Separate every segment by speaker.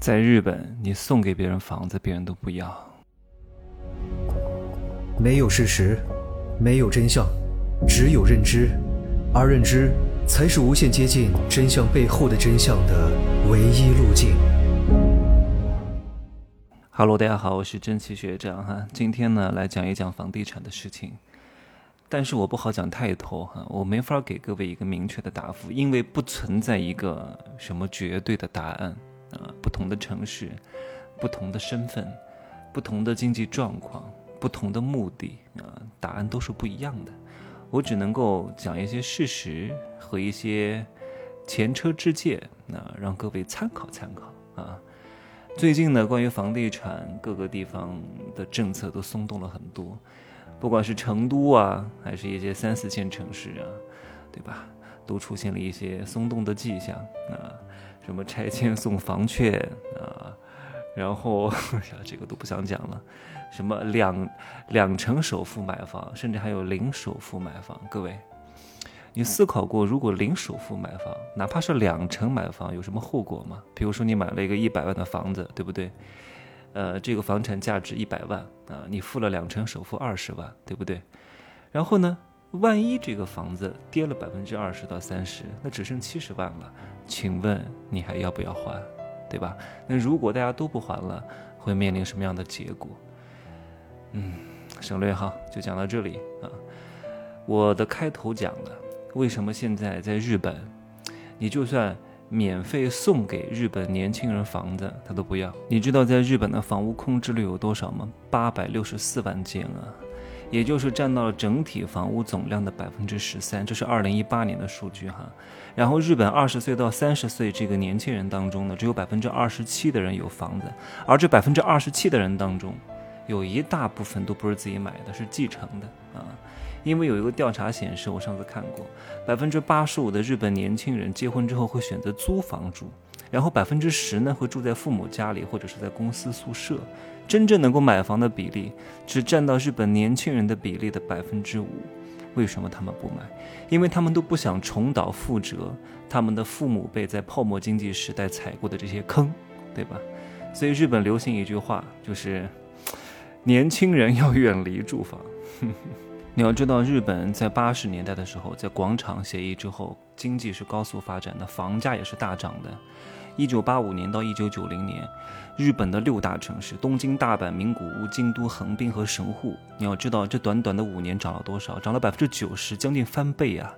Speaker 1: 在日本，你送给别人房子，别人都不要。
Speaker 2: 没有事实，没有真相，只有认知，而认知才是无限接近真相背后的真相的唯一路径。
Speaker 1: Hello，大家好，我是真奇学长哈，今天呢来讲一讲房地产的事情，但是我不好讲太多哈，我没法给各位一个明确的答复，因为不存在一个什么绝对的答案。啊，不同的城市，不同的身份，不同的经济状况，不同的目的啊，答案都是不一样的。我只能够讲一些事实和一些前车之鉴，那让各位参考参考啊。最近呢，关于房地产各个地方的政策都松动了很多，不管是成都啊，还是一些三四线城市啊，对吧？都出现了一些松动的迹象啊。什么拆迁送房券啊，然后，这个都不想讲了。什么两两成首付买房，甚至还有零首付买房。各位，你思考过，如果零首付买房，哪怕是两成买房，有什么后果吗？比如说你买了一个一百万的房子，对不对？呃，这个房产价值一百万啊，你付了两成首付二十万，对不对？然后呢？万一这个房子跌了百分之二十到三十，那只剩七十万了，请问你还要不要还，对吧？那如果大家都不还了，会面临什么样的结果？嗯，省略哈，就讲到这里啊。我的开头讲了，为什么现在在日本，你就算免费送给日本年轻人房子，他都不要。你知道在日本的房屋空置率有多少吗？八百六十四万间啊。也就是占到了整体房屋总量的百分之十三，这是二零一八年的数据哈。然后日本二十岁到三十岁这个年轻人当中呢，只有百分之二十七的人有房子，而这百分之二十七的人当中，有一大部分都不是自己买的，是继承的啊。因为有一个调查显示，我上次看过，百分之八十五的日本年轻人结婚之后会选择租房住，然后百分之十呢会住在父母家里或者是在公司宿舍。真正能够买房的比例只占到日本年轻人的比例的百分之五，为什么他们不买？因为他们都不想重蹈覆辙，他们的父母辈在泡沫经济时代踩过的这些坑，对吧？所以日本流行一句话，就是年轻人要远离住房。你要知道，日本在八十年代的时候，在广场协议之后，经济是高速发展的，房价也是大涨的。一九八五年到一九九零年，日本的六大城市东京、大阪、名古屋、京都、横滨和神户，你要知道，这短短的五年涨了多少？涨了百分之九十，将近翻倍啊！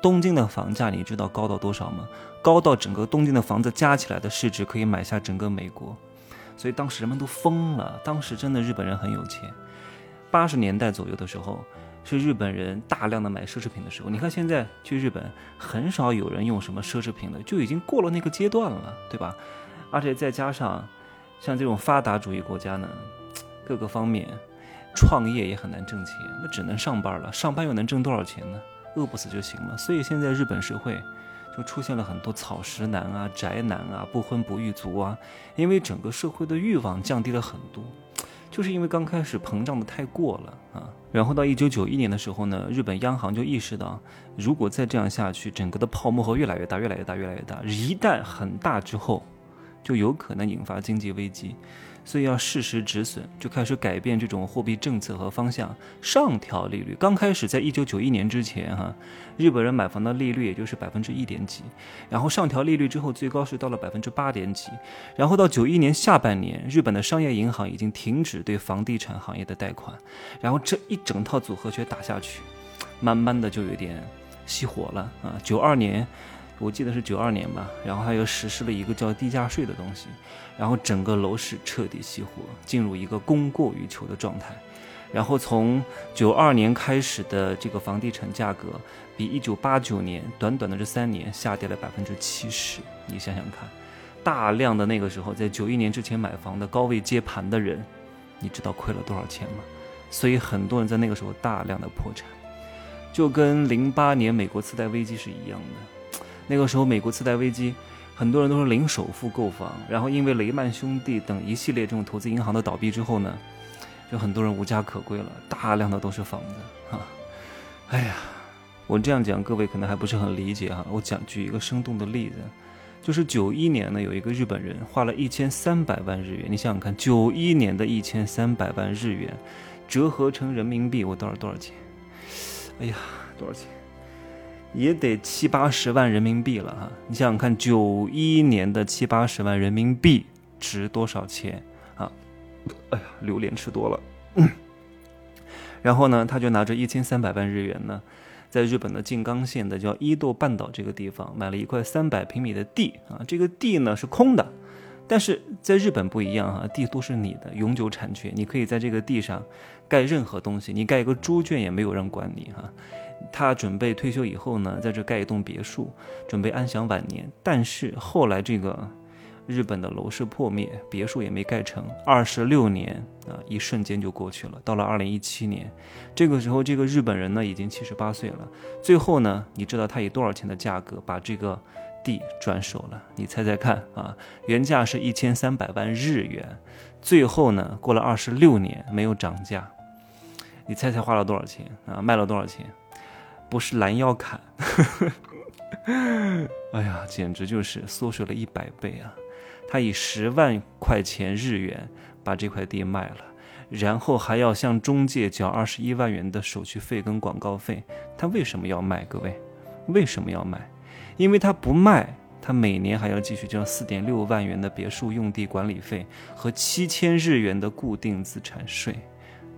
Speaker 1: 东京的房价你知道高到多少吗？高到整个东京的房子加起来的市值可以买下整个美国，所以当时人们都疯了。当时真的日本人很有钱。八十年代左右的时候。是日本人大量的买奢侈品的时候，你看现在去日本很少有人用什么奢侈品了，就已经过了那个阶段了，对吧？而且再加上像这种发达主义国家呢，各个方面创业也很难挣钱，那只能上班了。上班又能挣多少钱呢？饿不死就行了。所以现在日本社会就出现了很多草食男啊、宅男啊、不婚不育族啊，因为整个社会的欲望降低了很多。就是因为刚开始膨胀的太过了啊，然后到一九九一年的时候呢，日本央行就意识到，如果再这样下去，整个的泡沫会越来越大，越来越大，越来越大，一旦很大之后，就有可能引发经济危机。所以要适时止损，就开始改变这种货币政策和方向，上调利率。刚开始在一九九一年之前，哈，日本人买房的利率也就是百分之一点几，然后上调利率之后，最高是到了百分之八点几，然后到九一年下半年，日本的商业银行已经停止对房地产行业的贷款，然后这一整套组合拳打下去，慢慢的就有点熄火了啊。九二年。我记得是九二年吧，然后他又实施了一个叫地价税的东西，然后整个楼市彻底熄火，进入一个供过于求的状态。然后从九二年开始的这个房地产价格，比一九八九年短短的这三年下跌了百分之七十。你想想看，大量的那个时候在九一年之前买房的高位接盘的人，你知道亏了多少钱吗？所以很多人在那个时候大量的破产，就跟零八年美国次贷危机是一样的。那个时候，美国次贷危机，很多人都是零首付购房，然后因为雷曼兄弟等一系列这种投资银行的倒闭之后呢，就很多人无家可归了，大量的都是房子哈。哎呀，我这样讲，各位可能还不是很理解哈。我讲举一个生动的例子，就是九一年呢，有一个日本人花了一千三百万日元，你想想看，九一年的一千三百万日元，折合成人民币，我多少多少钱？哎呀，多少钱？也得七八十万人民币了哈！你想想看，九一年的七八十万人民币值多少钱啊？哎呀，榴莲吃多了。然后呢，他就拿着一千三百万日元呢，在日本的静冈县的叫伊豆半岛这个地方买了一块三百平米的地啊。这个地呢是空的，但是在日本不一样哈，地都是你的永久产权，你可以在这个地上盖任何东西，你盖一个猪圈也没有人管你哈。他准备退休以后呢，在这盖一栋别墅，准备安享晚年。但是后来这个日本的楼市破灭，别墅也没盖成。二十六年啊，一瞬间就过去了。到了二零一七年，这个时候这个日本人呢已经七十八岁了。最后呢，你知道他以多少钱的价格把这个地转手了？你猜猜看啊？原价是一千三百万日元，最后呢，过了二十六年没有涨价。你猜猜花了多少钱啊？卖了多少钱？不是拦腰砍，哎呀，简直就是缩水了一百倍啊！他以十万块钱日元把这块地卖了，然后还要向中介交二十一万元的手续费跟广告费。他为什么要卖？各位，为什么要卖？因为他不卖，他每年还要继续交四点六万元的别墅用地管理费和七千日元的固定资产税。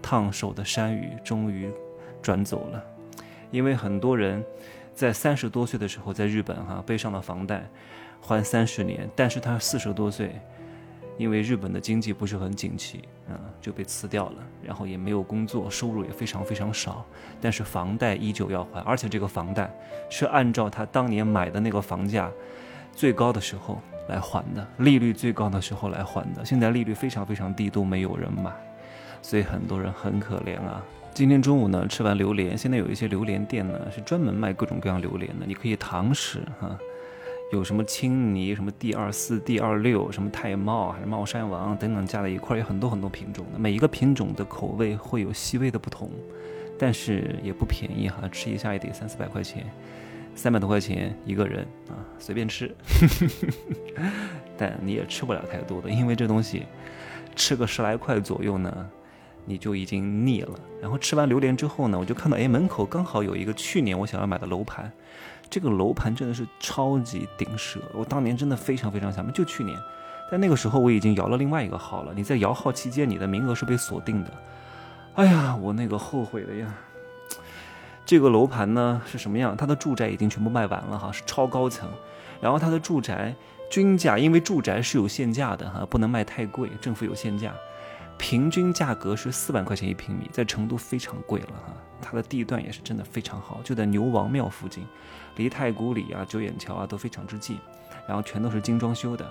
Speaker 1: 烫手的山芋终于转走了。因为很多人在三十多岁的时候在日本哈背上了房贷，还三十年，但是他四十多岁，因为日本的经济不是很景气啊，就被辞掉了，然后也没有工作，收入也非常非常少，但是房贷依旧要还，而且这个房贷是按照他当年买的那个房价最高的时候来还的，利率最高的时候来还的，现在利率非常非常低，都没有人买，所以很多人很可怜啊。今天中午呢，吃完榴莲。现在有一些榴莲店呢，是专门卖各种各样榴莲的。你可以堂食哈，有什么青泥、什么 D 二四、D 二六、什么太茂还是茂山王等等加在一块，有很多很多品种的。每一个品种的口味会有细微的不同，但是也不便宜哈，吃一下也得三四百块钱，三百多块钱一个人啊，随便吃。但你也吃不了太多的，因为这东西吃个十来块左右呢。你就已经腻了。然后吃完榴莲之后呢，我就看到，哎，门口刚好有一个去年我想要买的楼盘，这个楼盘真的是超级顶奢。我当年真的非常非常想买，就去年，但那个时候我已经摇了另外一个号了。你在摇号期间，你的名额是被锁定的。哎呀，我那个后悔了呀。这个楼盘呢是什么样？它的住宅已经全部卖完了哈，是超高层。然后它的住宅均价，因为住宅是有限价的哈，不能卖太贵，政府有限价。平均价格是四万块钱一平米，在成都非常贵了哈。它的地段也是真的非常好，就在牛王庙附近，离太古里啊、九眼桥啊都非常之近。然后全都是精装修的。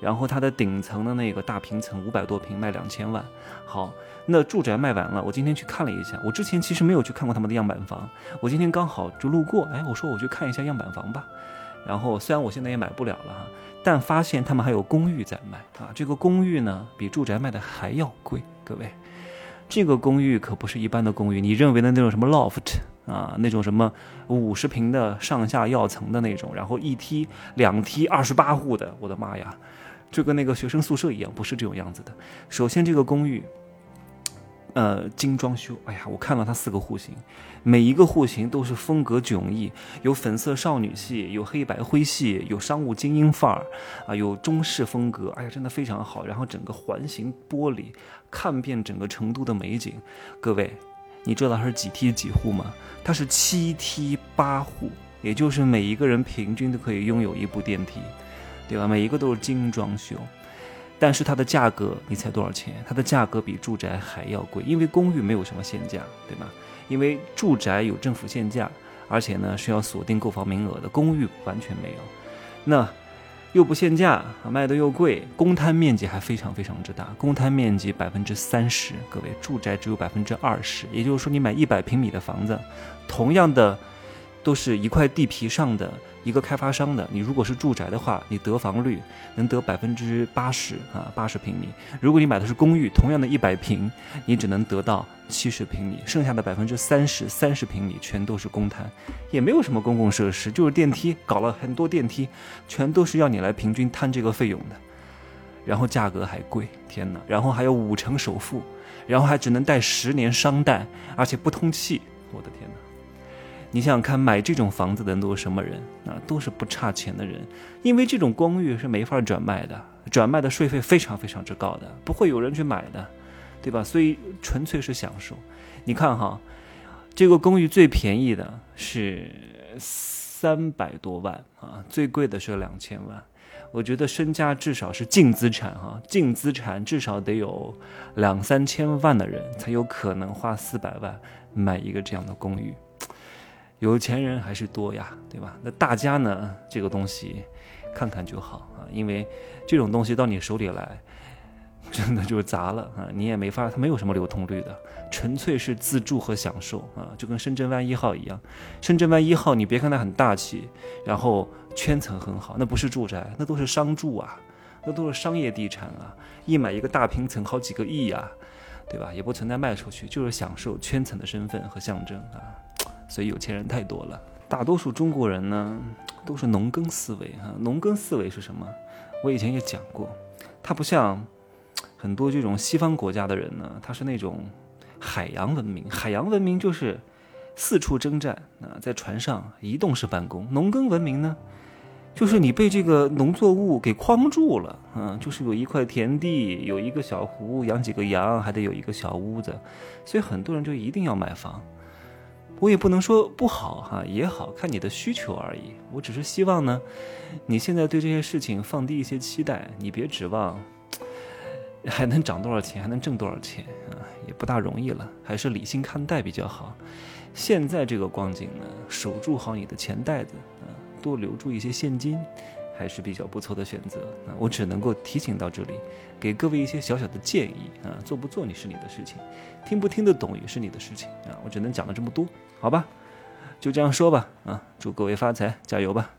Speaker 1: 然后它的顶层的那个大平层五百多平卖两千万。好，那住宅卖完了，我今天去看了一下。我之前其实没有去看过他们的样板房，我今天刚好就路过，哎，我说我去看一下样板房吧。然后虽然我现在也买不了了哈。但发现他们还有公寓在卖啊！这个公寓呢，比住宅卖的还要贵。各位，这个公寓可不是一般的公寓，你认为的那种什么 loft 啊，那种什么五十平的上下跃层的那种，然后一梯两梯二十八户的，我的妈呀，就跟那个学生宿舍一样，不是这种样子的。首先，这个公寓。呃，精装修，哎呀，我看了它四个户型，每一个户型都是风格迥异，有粉色少女系，有黑白灰系，有商务精英范儿，啊，有中式风格，哎呀，真的非常好。然后整个环形玻璃，看遍整个成都的美景。各位，你知道它是几梯几户吗？它是七梯八户，也就是每一个人平均都可以拥有一部电梯，对吧？每一个都是精装修。但是它的价格，你猜多少钱？它的价格比住宅还要贵，因为公寓没有什么限价，对吗？因为住宅有政府限价，而且呢是要锁定购房名额的，公寓完全没有。那又不限价，卖的又贵，公摊面积还非常非常之大，公摊面积百分之三十，各位住宅只有百分之二十，也就是说你买一百平米的房子，同样的都是一块地皮上的一个开发商的。你如果是住宅的话，你得房率能得百分之八十啊，八十平米。如果你买的是公寓，同样的一百平，你只能得到七十平米，剩下的百分之三十三十平米全都是公摊，也没有什么公共设施，就是电梯，搞了很多电梯，全都是要你来平均摊这个费用的。然后价格还贵，天哪！然后还有五成首付，然后还只能贷十年商贷，而且不通气，我的天哪！你想想看，买这种房子的人都是什么人啊？都是不差钱的人，因为这种公寓是没法转卖的，转卖的税费非常非常之高的，不会有人去买的，对吧？所以纯粹是享受。你看哈，这个公寓最便宜的是三百多万啊，最贵的是两千万。我觉得身家至少是净资产哈，净资产至少得有两三千万的人才有可能花四百万买一个这样的公寓。有钱人还是多呀，对吧？那大家呢，这个东西看看就好啊，因为这种东西到你手里来，真的就是砸了啊，你也没法，它没有什么流通率的，纯粹是自住和享受啊，就跟深圳湾一号一样。深圳湾一号，你别看它很大气，然后圈层很好，那不是住宅，那都是商住啊，那都是商业地产啊，一买一个大平层好几个亿呀，对吧？也不存在卖出去，就是享受圈层的身份和象征啊。所以有钱人太多了，大多数中国人呢都是农耕思维哈。农耕思维是什么？我以前也讲过，它不像很多这种西方国家的人呢，他是那种海洋文明。海洋文明就是四处征战啊，在船上移动式办公。农耕文明呢，就是你被这个农作物给框住了，嗯，就是有一块田地，有一个小湖，养几个羊，还得有一个小屋子，所以很多人就一定要买房。我也不能说不好哈，也好看你的需求而已。我只是希望呢，你现在对这些事情放低一些期待，你别指望 还能涨多少钱，还能挣多少钱啊，也不大容易了，还是理性看待比较好。现在这个光景呢，守住好你的钱袋子啊，多留住一些现金。还是比较不错的选择啊！我只能够提醒到这里，给各位一些小小的建议啊。做不做你是你的事情，听不听得懂也是你的事情啊。我只能讲了这么多，好吧？就这样说吧啊！祝各位发财，加油吧！